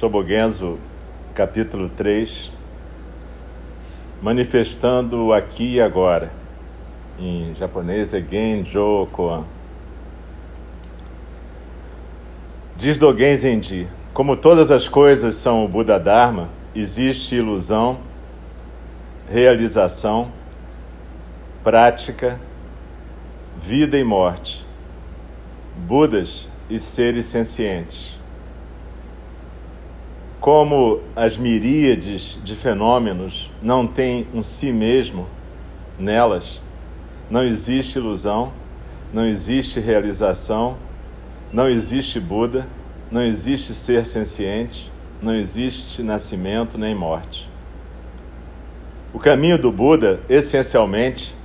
Shobogenzo, capítulo 3, manifestando aqui e agora. Em japonês é Genjo Koan. Diz Dogen Zenji, como todas as coisas são o Buda Dharma, existe ilusão, realização, prática, vida e morte, Budas e seres sencientes como as miríades de fenômenos não têm um si mesmo nelas, não existe ilusão, não existe realização, não existe Buda, não existe ser senciente, não existe nascimento nem morte. O caminho do Buda, essencialmente,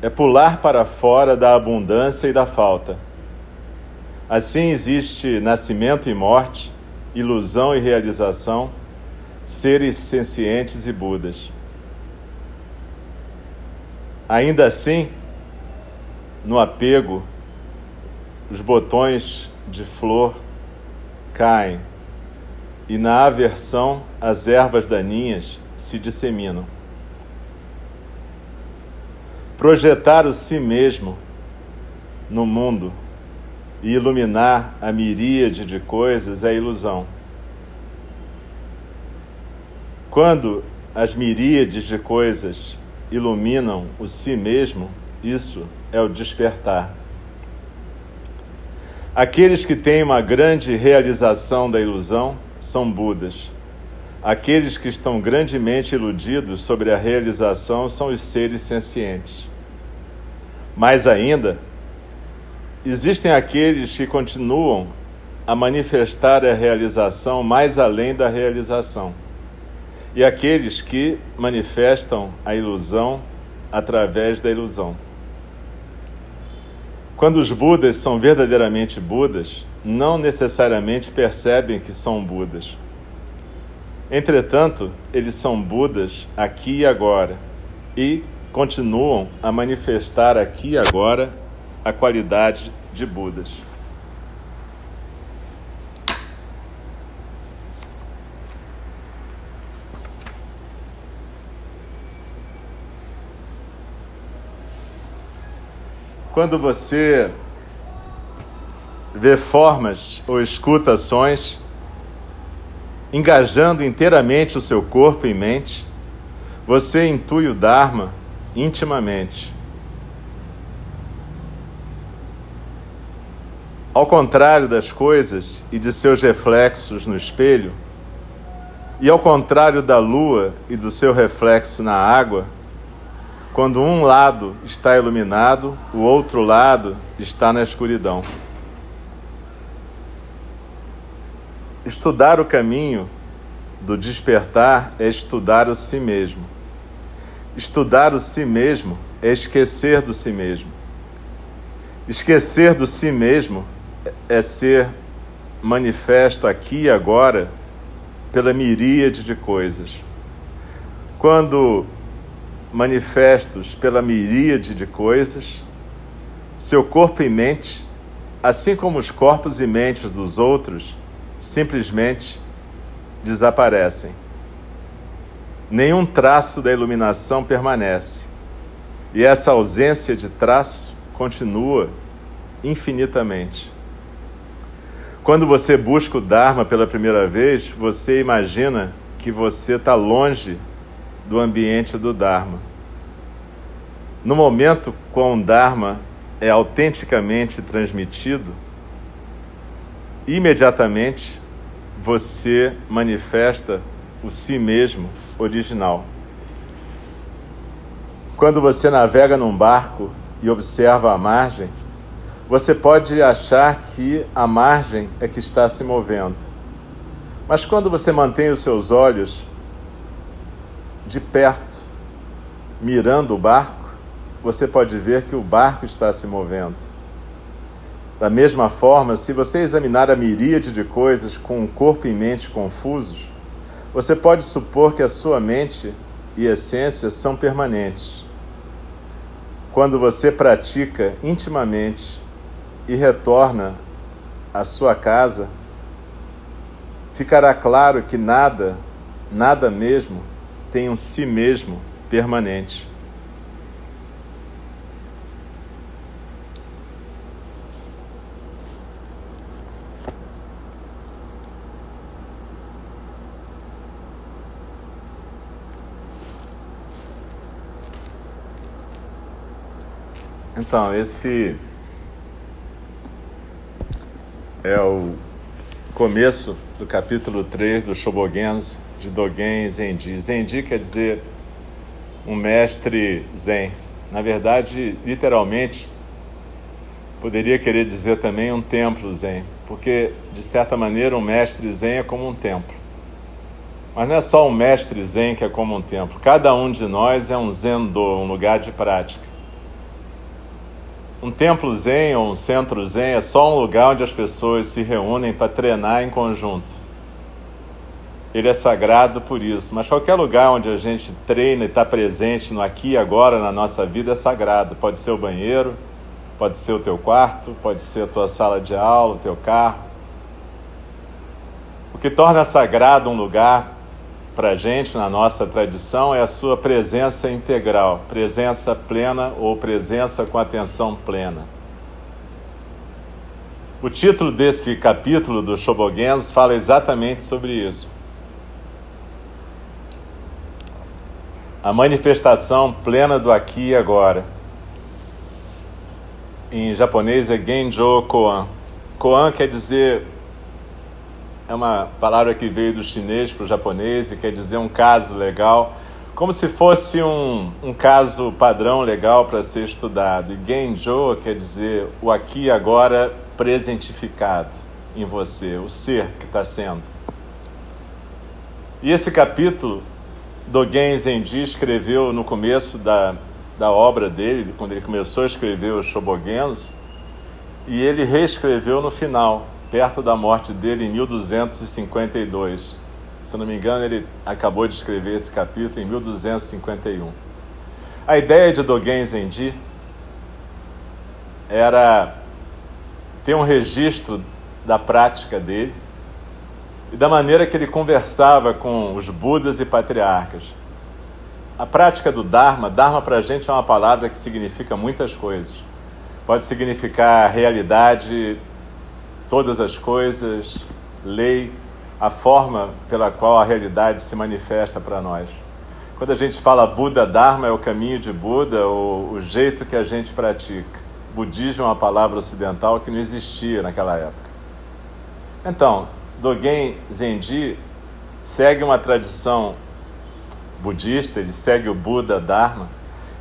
é pular para fora da abundância e da falta Assim existe nascimento e morte, ilusão e realização, seres sencientes e Budas. Ainda assim, no apego, os botões de flor caem e na aversão as ervas daninhas se disseminam. Projetar o si mesmo no mundo e iluminar a miríade de coisas é ilusão. Quando as miríades de coisas iluminam o si mesmo, isso é o despertar. Aqueles que têm uma grande realização da ilusão são Budas. Aqueles que estão grandemente iludidos sobre a realização são os seres sencientes. Mais ainda, Existem aqueles que continuam a manifestar a realização mais além da realização, e aqueles que manifestam a ilusão através da ilusão. Quando os Budas são verdadeiramente Budas, não necessariamente percebem que são Budas. Entretanto, eles são Budas aqui e agora e continuam a manifestar aqui e agora a qualidade de Budas. Quando você vê formas ou escuta ações, engajando inteiramente o seu corpo e mente, Você intui o Dharma intimamente. Ao contrário das coisas e de seus reflexos no espelho, e ao contrário da lua e do seu reflexo na água, quando um lado está iluminado, o outro lado está na escuridão. Estudar o caminho do despertar é estudar o si mesmo. Estudar o si mesmo é esquecer do si mesmo. Esquecer do si mesmo é ser manifesto aqui e agora pela miríade de coisas. Quando manifestos pela miríade de coisas, seu corpo e mente, assim como os corpos e mentes dos outros, simplesmente desaparecem. Nenhum traço da iluminação permanece, e essa ausência de traço continua infinitamente. Quando você busca o Dharma pela primeira vez, você imagina que você está longe do ambiente do Dharma. No momento com o Dharma é autenticamente transmitido, imediatamente você manifesta o si mesmo original. Quando você navega num barco e observa a margem, você pode achar que a margem é que está se movendo. Mas quando você mantém os seus olhos de perto, mirando o barco, você pode ver que o barco está se movendo. Da mesma forma, se você examinar a miríade de coisas com o corpo e mente confusos, você pode supor que a sua mente e essência são permanentes. Quando você pratica intimamente e retorna à sua casa, ficará claro que nada, nada mesmo, tem um si mesmo permanente. Então, esse é o começo do capítulo 3 do Shobogenzo de Dogen Zenji. Zenji quer dizer um mestre zen. Na verdade, literalmente, poderia querer dizer também um templo zen, porque, de certa maneira, um mestre zen é como um templo. Mas não é só um mestre zen que é como um templo. Cada um de nós é um zendo, um lugar de prática. Um templo zen ou um centro zen é só um lugar onde as pessoas se reúnem para treinar em conjunto. Ele é sagrado por isso, mas qualquer lugar onde a gente treina e está presente no aqui e agora na nossa vida é sagrado. Pode ser o banheiro, pode ser o teu quarto, pode ser a tua sala de aula, o teu carro. O que torna sagrado um lugar para a gente, na nossa tradição, é a sua presença integral, presença plena ou presença com atenção plena. O título desse capítulo do Shobogenzo fala exatamente sobre isso. A manifestação plena do aqui e agora. Em japonês é Genjo Koan. Koan quer dizer é uma palavra que veio do chinês para o japonês e quer dizer um caso legal, como se fosse um, um caso padrão legal para ser estudado. E Genjo quer dizer o aqui e agora presentificado em você, o ser que está sendo. E esse capítulo, Dogen Zenji escreveu no começo da, da obra dele, quando ele começou a escrever o Shobogenzo, e ele reescreveu no final perto da morte dele em 1252. Se não me engano, ele acabou de escrever esse capítulo em 1251. A ideia de Dogen Zenji era ter um registro da prática dele e da maneira que ele conversava com os Budas e patriarcas. A prática do Dharma, Dharma para a gente é uma palavra que significa muitas coisas. Pode significar realidade todas as coisas, lei, a forma pela qual a realidade se manifesta para nós. Quando a gente fala Buda Dharma é o caminho de Buda, o, o jeito que a gente pratica. Budismo é uma palavra ocidental que não existia naquela época. Então, Dogen Zenji segue uma tradição budista, ele segue o Buda Dharma.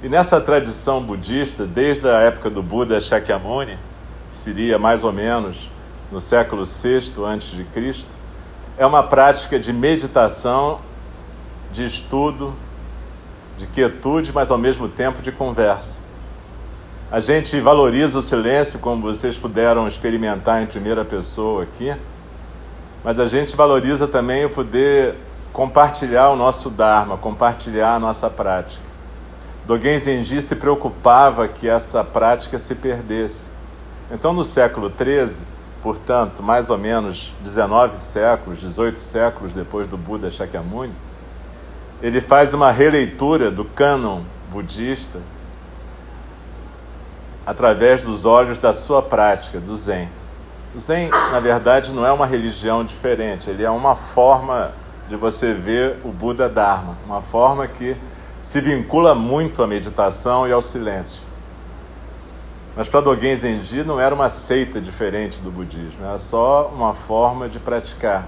E nessa tradição budista, desde a época do Buda Shakyamuni, seria mais ou menos no século VI a.C., é uma prática de meditação, de estudo, de quietude, mas ao mesmo tempo de conversa. A gente valoriza o silêncio, como vocês puderam experimentar em primeira pessoa aqui, mas a gente valoriza também o poder compartilhar o nosso Dharma, compartilhar a nossa prática. Dogen Zenji se preocupava que essa prática se perdesse. Então, no século XIII, portanto, mais ou menos 19 séculos, 18 séculos depois do Buda Shakyamuni, ele faz uma releitura do cânon budista através dos olhos da sua prática, do Zen. O Zen, na verdade, não é uma religião diferente, ele é uma forma de você ver o Buda Dharma, uma forma que se vincula muito à meditação e ao silêncio. Mas para Dogen Zenji não era uma seita diferente do budismo, era só uma forma de praticar.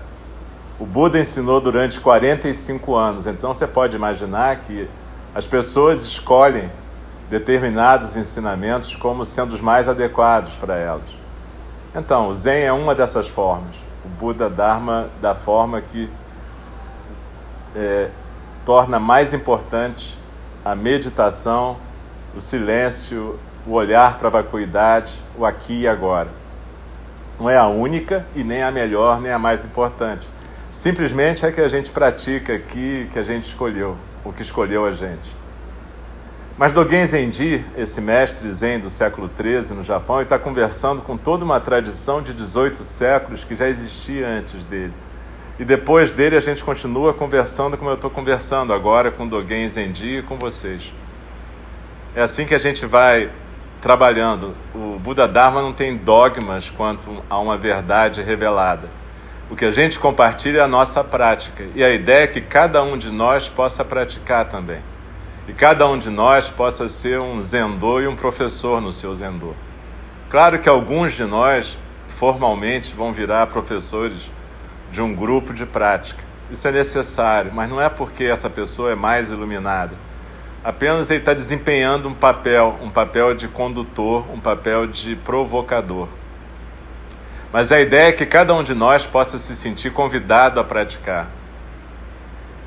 O Buda ensinou durante 45 anos, então você pode imaginar que as pessoas escolhem determinados ensinamentos como sendo os mais adequados para elas. Então, o Zen é uma dessas formas. O Buda Dharma da forma que é, torna mais importante a meditação, o silêncio, o olhar para a vacuidade, o aqui e agora. Não é a única e nem a melhor, nem a mais importante Simplesmente é que a gente pratica aqui, que a gente escolheu, o que escolheu a gente. Mas Dogen Zenji, esse mestre zen do século XIII no Japão, está conversando com toda uma tradição de 18 séculos que já existia antes dele. E depois dele a gente continua conversando como eu estou conversando agora com Dogen Zenji e com vocês. É assim que a gente vai trabalhando. O Buda Dharma não tem dogmas quanto a uma verdade revelada o que a gente compartilha é a nossa prática. E a ideia é que cada um de nós possa praticar também. E cada um de nós possa ser um zendô e um professor no seu zendô. Claro que alguns de nós, formalmente, vão virar professores de um grupo de prática. Isso é necessário, mas não é porque essa pessoa é mais iluminada. Apenas ele está desempenhando um papel, um papel de condutor, um papel de provocador. Mas a ideia é que cada um de nós possa se sentir convidado a praticar.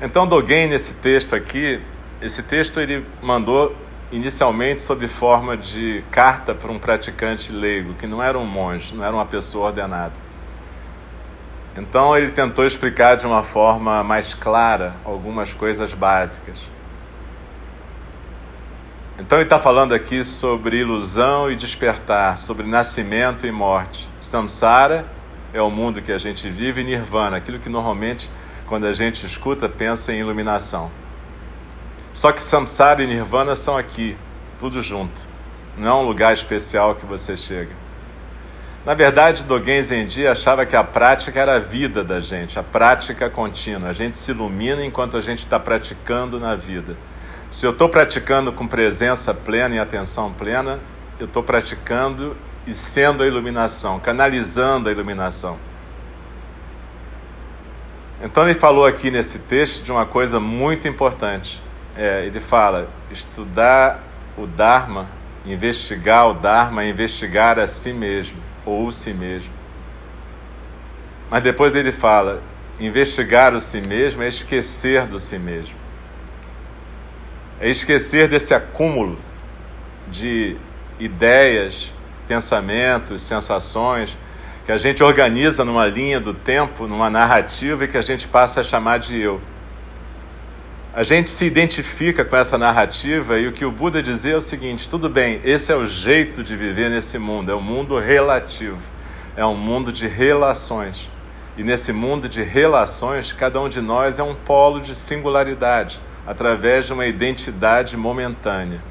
Então, Dogen, nesse texto aqui, esse texto ele mandou inicialmente sob forma de carta para um praticante leigo, que não era um monge, não era uma pessoa ordenada. Então, ele tentou explicar de uma forma mais clara algumas coisas básicas. Então ele está falando aqui sobre ilusão e despertar, sobre nascimento e morte. Samsara é o mundo que a gente vive, e Nirvana, aquilo que normalmente, quando a gente escuta, pensa em iluminação. Só que Samsara e Nirvana são aqui, tudo junto. Não é um lugar especial que você chega. Na verdade, Dogen Zenji achava que a prática era a vida da gente, a prática contínua. A gente se ilumina enquanto a gente está praticando na vida. Se eu estou praticando com presença plena e atenção plena, eu estou praticando e sendo a iluminação, canalizando a iluminação. Então ele falou aqui nesse texto de uma coisa muito importante. É, ele fala: estudar o Dharma, investigar o Dharma, investigar a si mesmo ou o si mesmo. Mas depois ele fala: investigar o si mesmo é esquecer do si mesmo é esquecer desse acúmulo de ideias, pensamentos, sensações que a gente organiza numa linha do tempo, numa narrativa e que a gente passa a chamar de eu. A gente se identifica com essa narrativa e o que o Buda dizia é o seguinte: tudo bem, esse é o jeito de viver nesse mundo, é um mundo relativo, é um mundo de relações. E nesse mundo de relações, cada um de nós é um polo de singularidade através de uma identidade momentânea.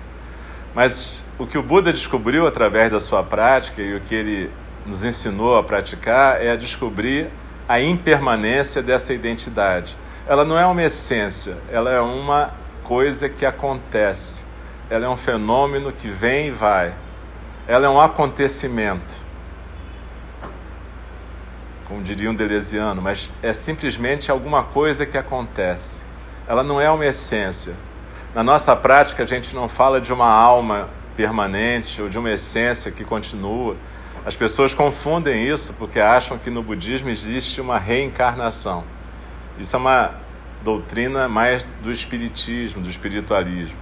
Mas o que o Buda descobriu através da sua prática e o que ele nos ensinou a praticar é a descobrir a impermanência dessa identidade. Ela não é uma essência, ela é uma coisa que acontece. Ela é um fenômeno que vem e vai. Ela é um acontecimento. Como diria um delesiano, mas é simplesmente alguma coisa que acontece. Ela não é uma essência. Na nossa prática, a gente não fala de uma alma permanente ou de uma essência que continua. As pessoas confundem isso porque acham que no budismo existe uma reencarnação. Isso é uma doutrina mais do espiritismo, do espiritualismo.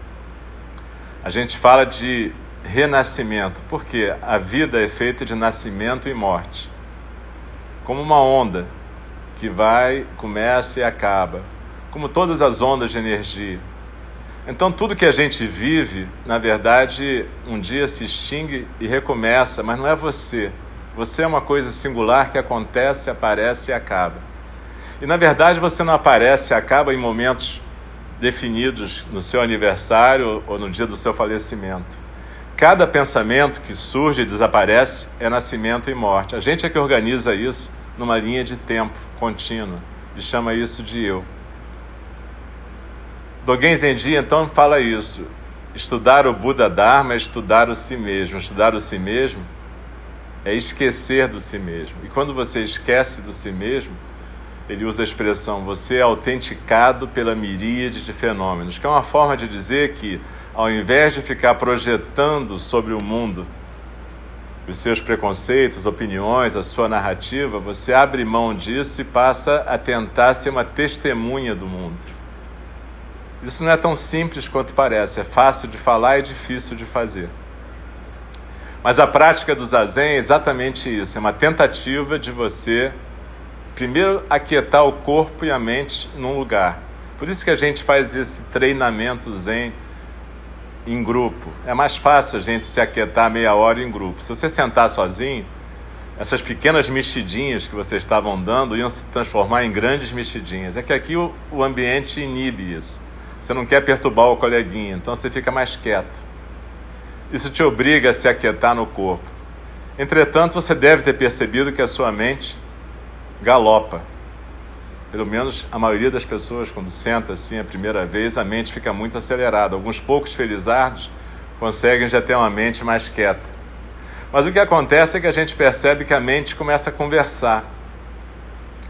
A gente fala de renascimento, porque a vida é feita de nascimento e morte. Como uma onda que vai, começa e acaba, como todas as ondas de energia. Então, tudo que a gente vive, na verdade, um dia se extingue e recomeça, mas não é você. Você é uma coisa singular que acontece, aparece e acaba. E, na verdade, você não aparece e acaba em momentos definidos no seu aniversário ou no dia do seu falecimento. Cada pensamento que surge e desaparece é nascimento e morte. A gente é que organiza isso numa linha de tempo contínua e chama isso de eu. Dogen Zenji então fala isso. Estudar o Buda Dharma é estudar o si mesmo. Estudar o si mesmo é esquecer do si mesmo. E quando você esquece do si mesmo, ele usa a expressão você é autenticado pela miríade de fenômenos, que é uma forma de dizer que, ao invés de ficar projetando sobre o mundo os seus preconceitos, opiniões, a sua narrativa, você abre mão disso e passa a tentar ser uma testemunha do mundo. Isso não é tão simples quanto parece, é fácil de falar e difícil de fazer. Mas a prática do zazen é exatamente isso, é uma tentativa de você primeiro aquietar o corpo e a mente num lugar. Por isso que a gente faz esse treinamento zen em grupo. É mais fácil a gente se aquietar meia hora em grupo. Se você sentar sozinho, essas pequenas mexidinhas que vocês estavam dando iam se transformar em grandes mexidinhas. É que aqui o, o ambiente inibe isso. Você não quer perturbar o coleguinha, então você fica mais quieto. Isso te obriga a se aquietar no corpo. Entretanto, você deve ter percebido que a sua mente galopa. Pelo menos a maioria das pessoas, quando senta assim a primeira vez, a mente fica muito acelerada. Alguns poucos felizardos conseguem já ter uma mente mais quieta. Mas o que acontece é que a gente percebe que a mente começa a conversar.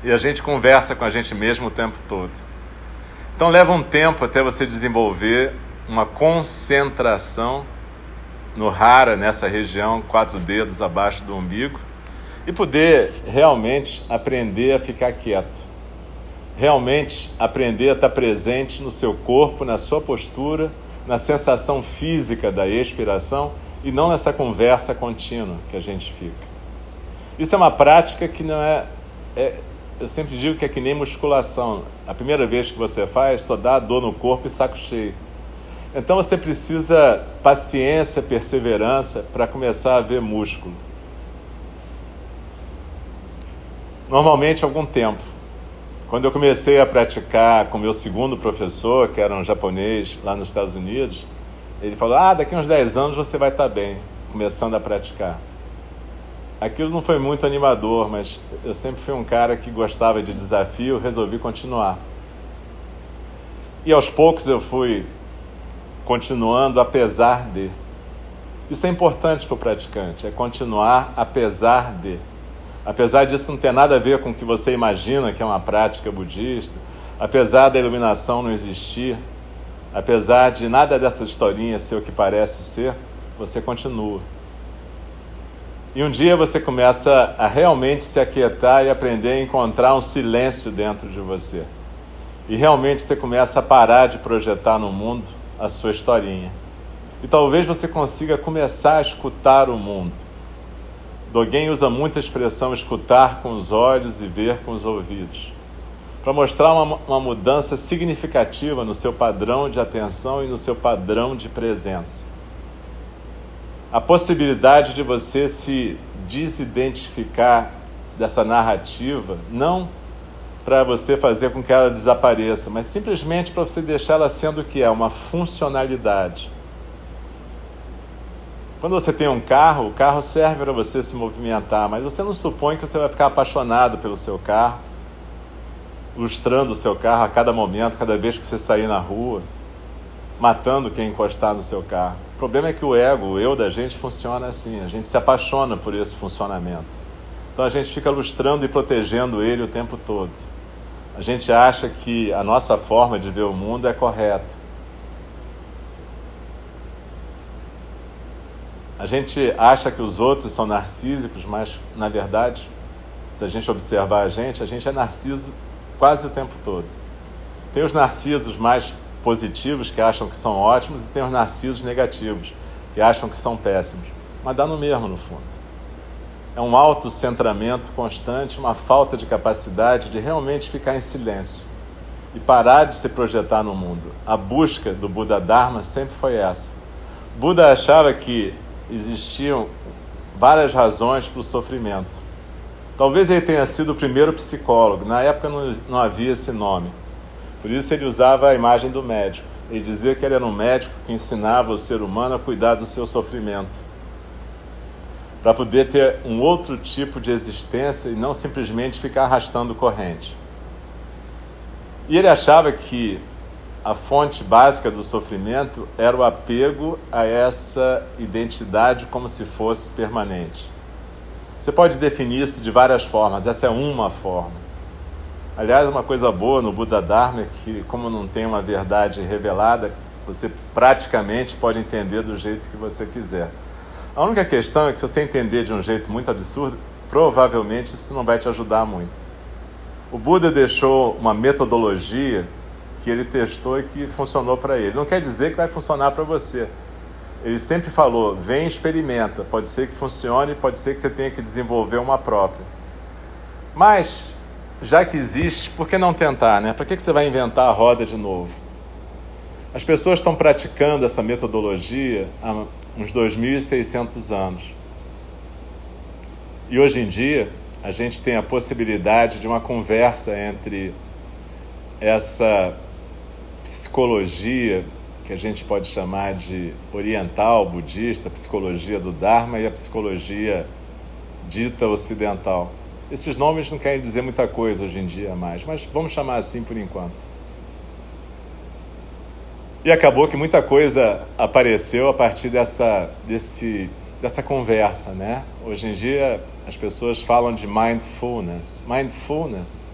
E a gente conversa com a gente mesmo o tempo todo. Então leva um tempo até você desenvolver uma concentração no rara, nessa região, quatro dedos abaixo do umbigo, e poder realmente aprender a ficar quieto. Realmente aprender a estar presente no seu corpo, na sua postura, na sensação física da expiração e não nessa conversa contínua que a gente fica. Isso é uma prática que não é, é eu sempre digo que é que nem musculação. A primeira vez que você faz, só dá dor no corpo e saco cheio. Então você precisa paciência, perseverança para começar a ver músculo. Normalmente algum tempo. Quando eu comecei a praticar com meu segundo professor, que era um japonês lá nos Estados Unidos, ele falou: Ah, daqui uns 10 anos você vai estar bem, começando a praticar. Aquilo não foi muito animador, mas eu sempre fui um cara que gostava de desafio, resolvi continuar. E aos poucos eu fui continuando apesar de. Isso é importante para o praticante, é continuar apesar de. Apesar disso não ter nada a ver com o que você imagina que é uma prática budista, apesar da iluminação não existir, apesar de nada dessas historinhas ser o que parece ser, você continua. E um dia você começa a realmente se aquietar e aprender a encontrar um silêncio dentro de você. E realmente você começa a parar de projetar no mundo a sua historinha. E talvez você consiga começar a escutar o mundo Dogen usa muito a expressão escutar com os olhos e ver com os ouvidos, para mostrar uma, uma mudança significativa no seu padrão de atenção e no seu padrão de presença. A possibilidade de você se desidentificar dessa narrativa, não para você fazer com que ela desapareça, mas simplesmente para você deixá-la sendo o que é, uma funcionalidade quando você tem um carro, o carro serve para você se movimentar, mas você não supõe que você vai ficar apaixonado pelo seu carro, lustrando o seu carro a cada momento, cada vez que você sair na rua. matando quem encostar no seu carro. O problema é que o ego, o eu da gente funciona assim, a gente se apaixona por esse funcionamento. Então a gente fica lustrando e protegendo ele o tempo todo. A gente acha que a nossa forma de ver o mundo é correta. A gente acha que os outros são narcísicos, mas na verdade, se a gente observar a gente, a gente é narciso quase o tempo todo. Tem os narcisos mais positivos que acham que são ótimos e tem os narcisos negativos que acham que são péssimos. Mas dá no mesmo no fundo. É um autocentramento constante, uma falta de capacidade de realmente ficar em silêncio e parar de se projetar no mundo. A busca do Buda Dharma sempre foi essa. Buda achava que existiam várias razões para o sofrimento. Talvez ele tenha sido o primeiro psicólogo, na época não, não havia esse nome. Por isso ele usava a imagem do médico. Ele dizia que ele era um médico que ensinava o ser humano a cuidar do seu sofrimento, para poder ter um outro tipo de existência e não simplesmente ficar arrastando corrente. E ele achava que a fonte básica do sofrimento era o apego a essa identidade como se fosse permanente. Você pode definir isso de várias formas, essa é uma forma. Aliás, uma coisa boa no Buda Dharma é que, como não tem uma verdade revelada, você praticamente pode entender do jeito que você quiser. A única questão é que, se você entender de um jeito muito absurdo, provavelmente isso não vai te ajudar muito. O Buda deixou uma metodologia que ele testou e que funcionou para ele. Não quer dizer que vai funcionar para você. Ele sempre falou: vem, experimenta. Pode ser que funcione, pode ser que você tenha que desenvolver uma própria. Mas, já que existe, por que não tentar, né? Para que você vai inventar a roda de novo? As pessoas estão praticando essa metodologia há uns 2.600 anos. E hoje em dia, a gente tem a possibilidade de uma conversa entre essa psicologia que a gente pode chamar de oriental, budista, psicologia do Dharma e a psicologia dita ocidental. Esses nomes não querem dizer muita coisa hoje em dia mais, mas vamos chamar assim por enquanto. E acabou que muita coisa apareceu a partir dessa, desse, dessa conversa, né? Hoje em dia as pessoas falam de mindfulness. Mindfulness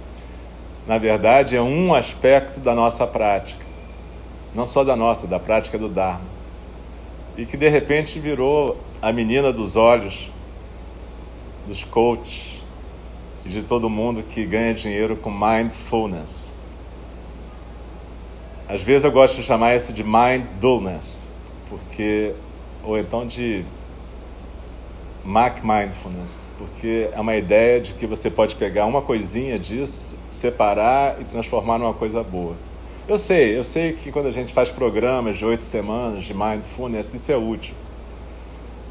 na verdade, é um aspecto da nossa prática. Não só da nossa, da prática do Dharma. E que de repente virou a menina dos olhos dos coaches de todo mundo que ganha dinheiro com mindfulness. Às vezes eu gosto de chamar isso de mindfulness, porque ou então de Mac Mindfulness, porque é uma ideia de que você pode pegar uma coisinha disso, separar e transformar numa coisa boa. Eu sei, eu sei que quando a gente faz programas de oito semanas de Mindfulness, isso é útil.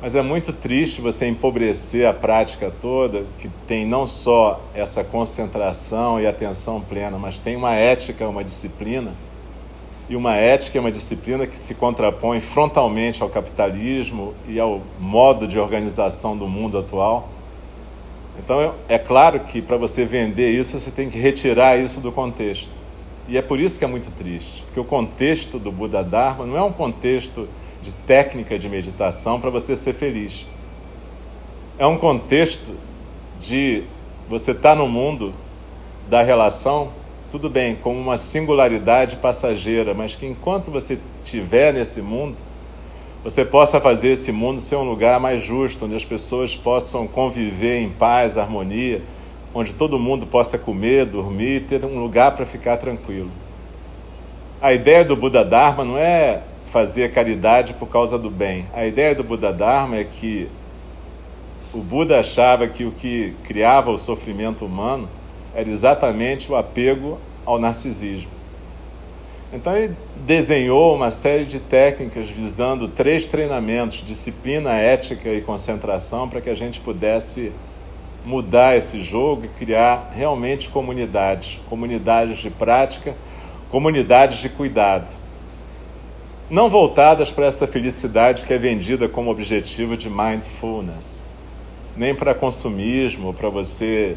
Mas é muito triste você empobrecer a prática toda, que tem não só essa concentração e atenção plena, mas tem uma ética, uma disciplina e uma ética é uma disciplina que se contrapõe frontalmente ao capitalismo e ao modo de organização do mundo atual. Então, é claro que para você vender isso, você tem que retirar isso do contexto. E é por isso que é muito triste, porque o contexto do Buda Dharma não é um contexto de técnica de meditação para você ser feliz. É um contexto de você estar tá no mundo da relação tudo bem, como uma singularidade passageira, mas que enquanto você estiver nesse mundo, você possa fazer esse mundo ser um lugar mais justo, onde as pessoas possam conviver em paz, harmonia, onde todo mundo possa comer, dormir, ter um lugar para ficar tranquilo. A ideia do Buda Dharma não é fazer caridade por causa do bem. A ideia do Buda Dharma é que o Buda achava que o que criava o sofrimento humano era exatamente o apego ao narcisismo. Então ele desenhou uma série de técnicas visando três treinamentos: disciplina, ética e concentração, para que a gente pudesse mudar esse jogo e criar realmente comunidades, comunidades de prática, comunidades de cuidado. Não voltadas para essa felicidade que é vendida como objetivo de mindfulness, nem para consumismo, para você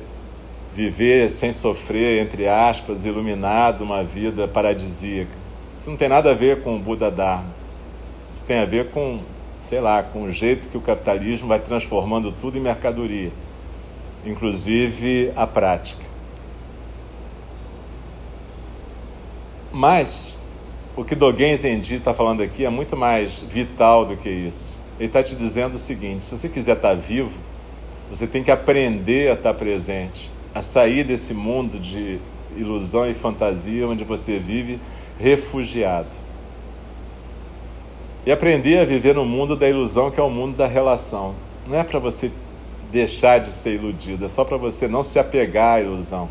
viver sem sofrer, entre aspas, iluminado, uma vida paradisíaca. Isso não tem nada a ver com o Buda Dharma. Isso tem a ver com, sei lá, com o jeito que o capitalismo vai transformando tudo em mercadoria, inclusive a prática. Mas o que Dogen Zenji está falando aqui é muito mais vital do que isso. Ele está te dizendo o seguinte: se você quiser estar tá vivo, você tem que aprender a estar tá presente, a sair desse mundo de ilusão e fantasia onde você vive refugiado. E aprender a viver no mundo da ilusão, que é o mundo da relação. Não é para você deixar de ser iludido, é só para você não se apegar à ilusão.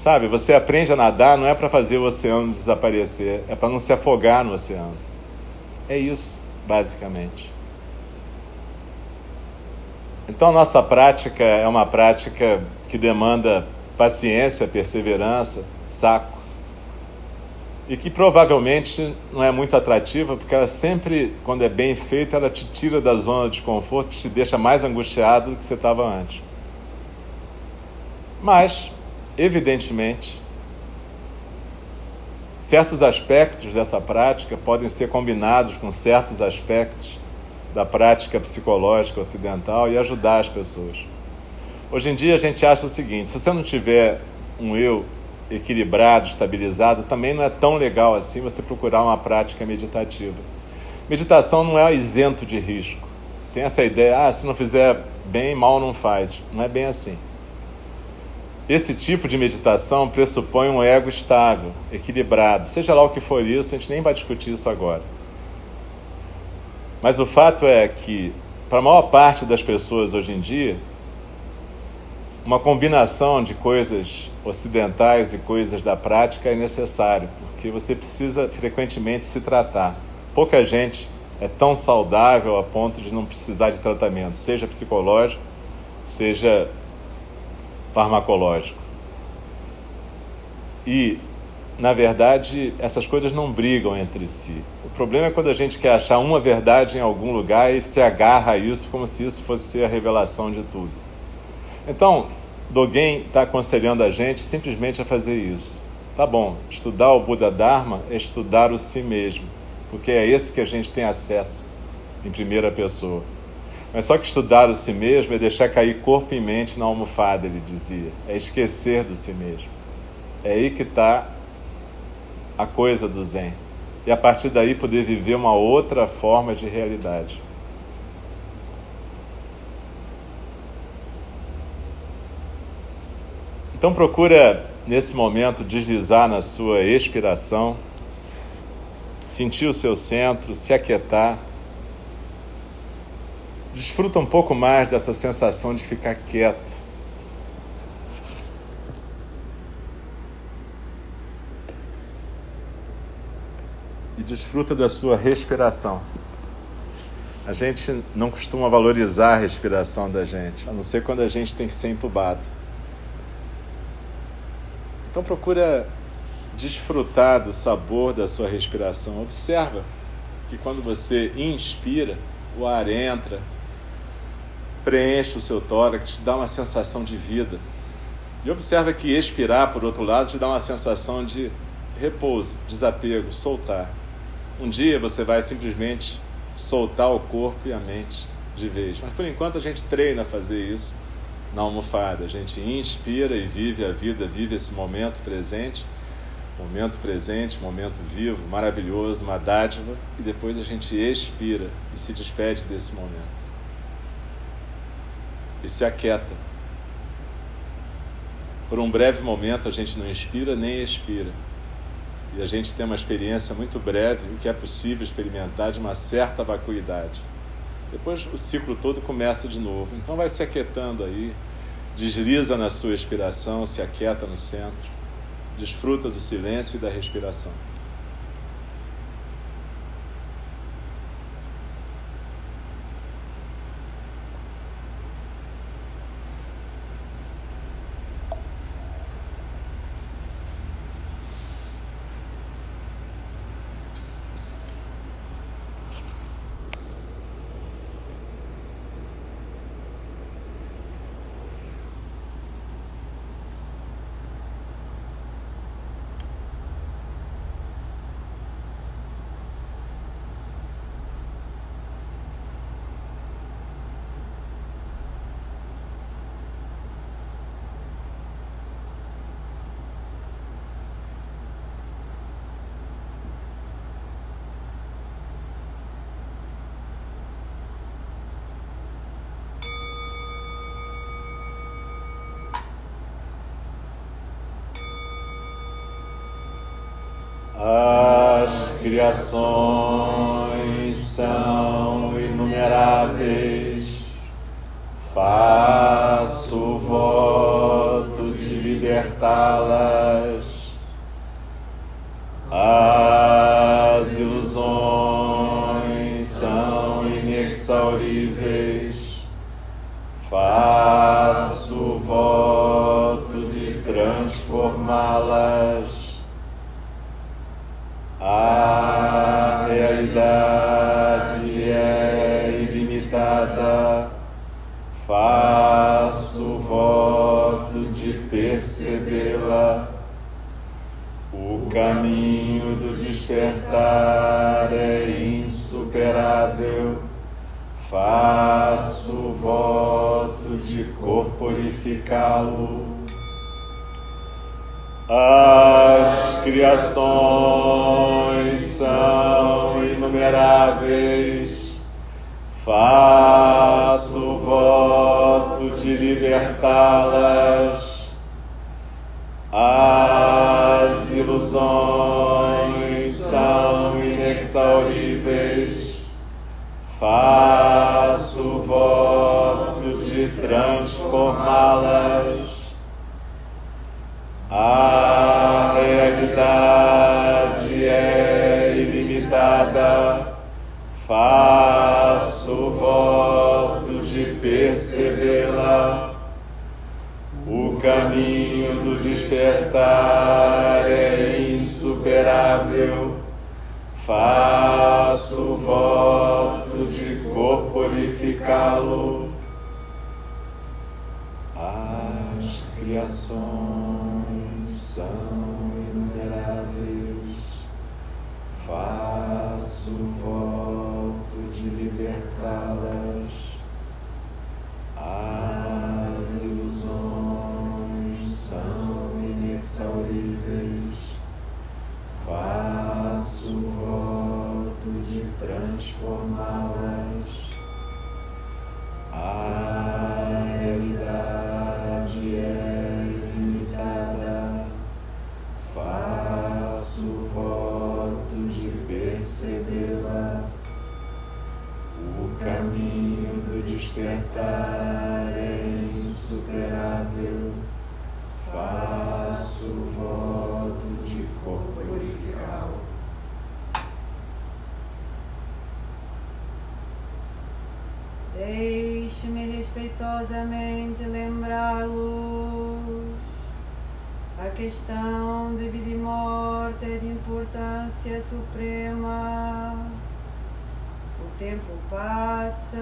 Sabe, você aprende a nadar não é para fazer o oceano desaparecer, é para não se afogar no oceano. É isso, basicamente. Então, nossa prática é uma prática que demanda paciência, perseverança, saco. E que provavelmente não é muito atrativa, porque ela sempre, quando é bem feita, ela te tira da zona de conforto, te deixa mais angustiado do que você estava antes. Mas, evidentemente, certos aspectos dessa prática podem ser combinados com certos aspectos da prática psicológica ocidental e ajudar as pessoas. Hoje em dia a gente acha o seguinte: se você não tiver um eu equilibrado, estabilizado, também não é tão legal assim você procurar uma prática meditativa. Meditação não é isento de risco. Tem essa ideia, ah, se não fizer bem, mal não faz. Não é bem assim. Esse tipo de meditação pressupõe um ego estável, equilibrado. Seja lá o que for isso, a gente nem vai discutir isso agora. Mas o fato é que, para a maior parte das pessoas hoje em dia, uma combinação de coisas ocidentais e coisas da prática é necessário, porque você precisa frequentemente se tratar. Pouca gente é tão saudável a ponto de não precisar de tratamento, seja psicológico, seja farmacológico. E na verdade, essas coisas não brigam entre si. O problema é quando a gente quer achar uma verdade em algum lugar e se agarra a isso como se isso fosse a revelação de tudo. Então, Dogen está aconselhando a gente simplesmente a fazer isso. Tá bom, estudar o Buda Dharma é estudar o si mesmo, porque é esse que a gente tem acesso em primeira pessoa. Mas só que estudar o si mesmo é deixar cair corpo e mente na almofada, ele dizia. É esquecer do si mesmo. É aí que está a coisa do Zen. E a partir daí poder viver uma outra forma de realidade. Então procura nesse momento deslizar na sua expiração, sentir o seu centro, se aquietar. Desfruta um pouco mais dessa sensação de ficar quieto e desfruta da sua respiração. A gente não costuma valorizar a respiração da gente, a não ser quando a gente tem que ser entubado. Então procura desfrutar do sabor da sua respiração. Observa que quando você inspira, o ar entra, preenche o seu tórax, te dá uma sensação de vida. E observa que expirar, por outro lado, te dá uma sensação de repouso, desapego, soltar. Um dia você vai simplesmente soltar o corpo e a mente de vez. Mas por enquanto a gente treina a fazer isso na almofada. A gente inspira e vive a vida, vive esse momento presente, momento presente, momento vivo, maravilhoso, uma dádiva, e depois a gente expira e se despede desse momento. E se aquieta. Por um breve momento a gente não inspira nem expira e a gente tem uma experiência muito breve, o que é possível experimentar de uma certa vacuidade. Depois o ciclo todo começa de novo. Então vai se aquietando aí, desliza na sua expiração, se aquieta no centro, desfruta do silêncio e da respiração. Criações são inumeráveis. Faço voto de libertá-las. As ilusões são inexauríveis. Faço voto de transformá-las caminho do despertar é insuperável. Faço voto de corporificá-lo as criações são inumeráveis. Faço voto de libertá-las. As ilusões são inexauríveis. Faço voto de transformá-las a realidade é ilimitada. Faço voto de percebê-la. O caminho do despertar é insuperável. Faço voto de corporificá-lo. As criações são inumeráveis. Faço voto de libertá-las. As ilusões são inexauríveis. Faço voto de transformá-las. A realidade é percebê-la. O caminho do despertar é insuperável. Faço voto de corporificá-lo. Deixe-me respeitosamente lembrá-los a questão de vida e morte é de importância suprema. O tempo passa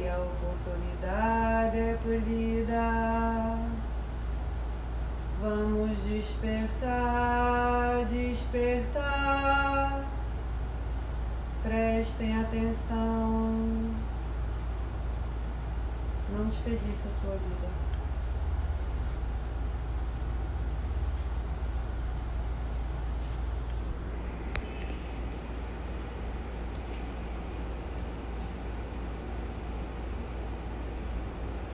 e a oportunidade é perdida. Vamos despertar, despertar. Prestem atenção. Não desperdice a sua vida.